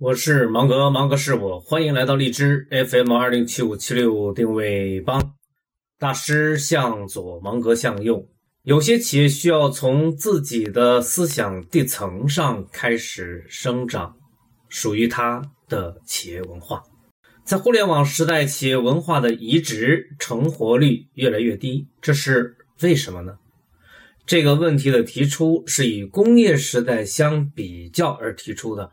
我是芒格，芒格是我，欢迎来到荔枝 FM 二零七五七六定位帮。大师向左，芒格向右。有些企业需要从自己的思想地层上开始生长，属于它的企业文化。在互联网时代，企业文化的移植成活率越来越低，这是为什么呢？这个问题的提出是与工业时代相比较而提出的。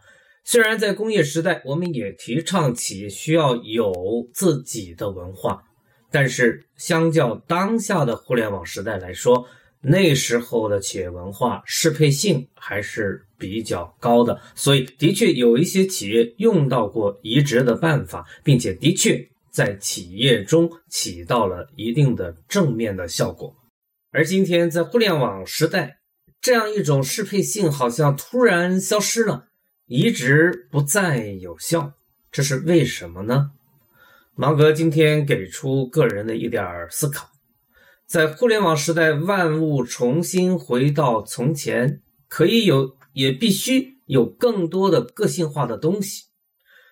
虽然在工业时代，我们也提倡企业需要有自己的文化，但是相较当下的互联网时代来说，那时候的企业文化适配性还是比较高的。所以，的确有一些企业用到过移植的办法，并且的确在企业中起到了一定的正面的效果。而今天在互联网时代，这样一种适配性好像突然消失了，移植不再有效，这是为什么呢？芒格今天给出个人的一点思考：在互联网时代，万物重新回到从前，可以有，也必须有更多的个性化的东西。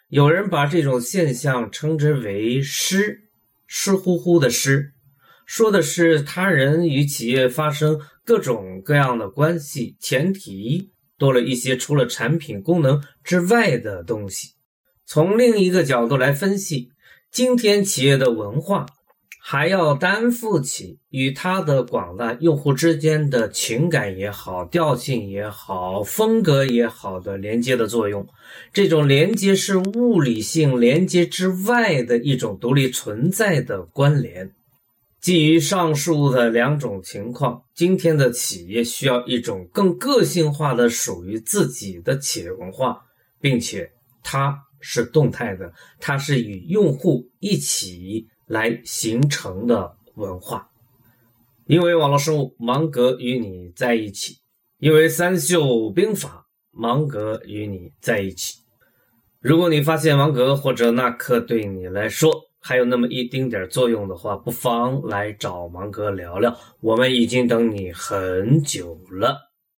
有人把这种现象称之为“湿”，湿乎乎的湿。说的是他人与企业发生各种各样的关系，前提多了一些除了产品功能之外的东西。从另一个角度来分析，今天企业的文化还要担负起与它的广大用户之间的情感也好、调性也好、风格也好的连接的作用。这种连接是物理性连接之外的一种独立存在的关联。基于上述的两种情况，今天的企业需要一种更个性化的、属于自己的企业文化，并且它是动态的，它是与用户一起来形成的文化。因为网络生物，芒格与你在一起；因为三秀兵法，芒格与你在一起。如果你发现芒格或者那课对你来说，还有那么一丁点作用的话，不妨来找芒哥聊聊。我们已经等你很久了。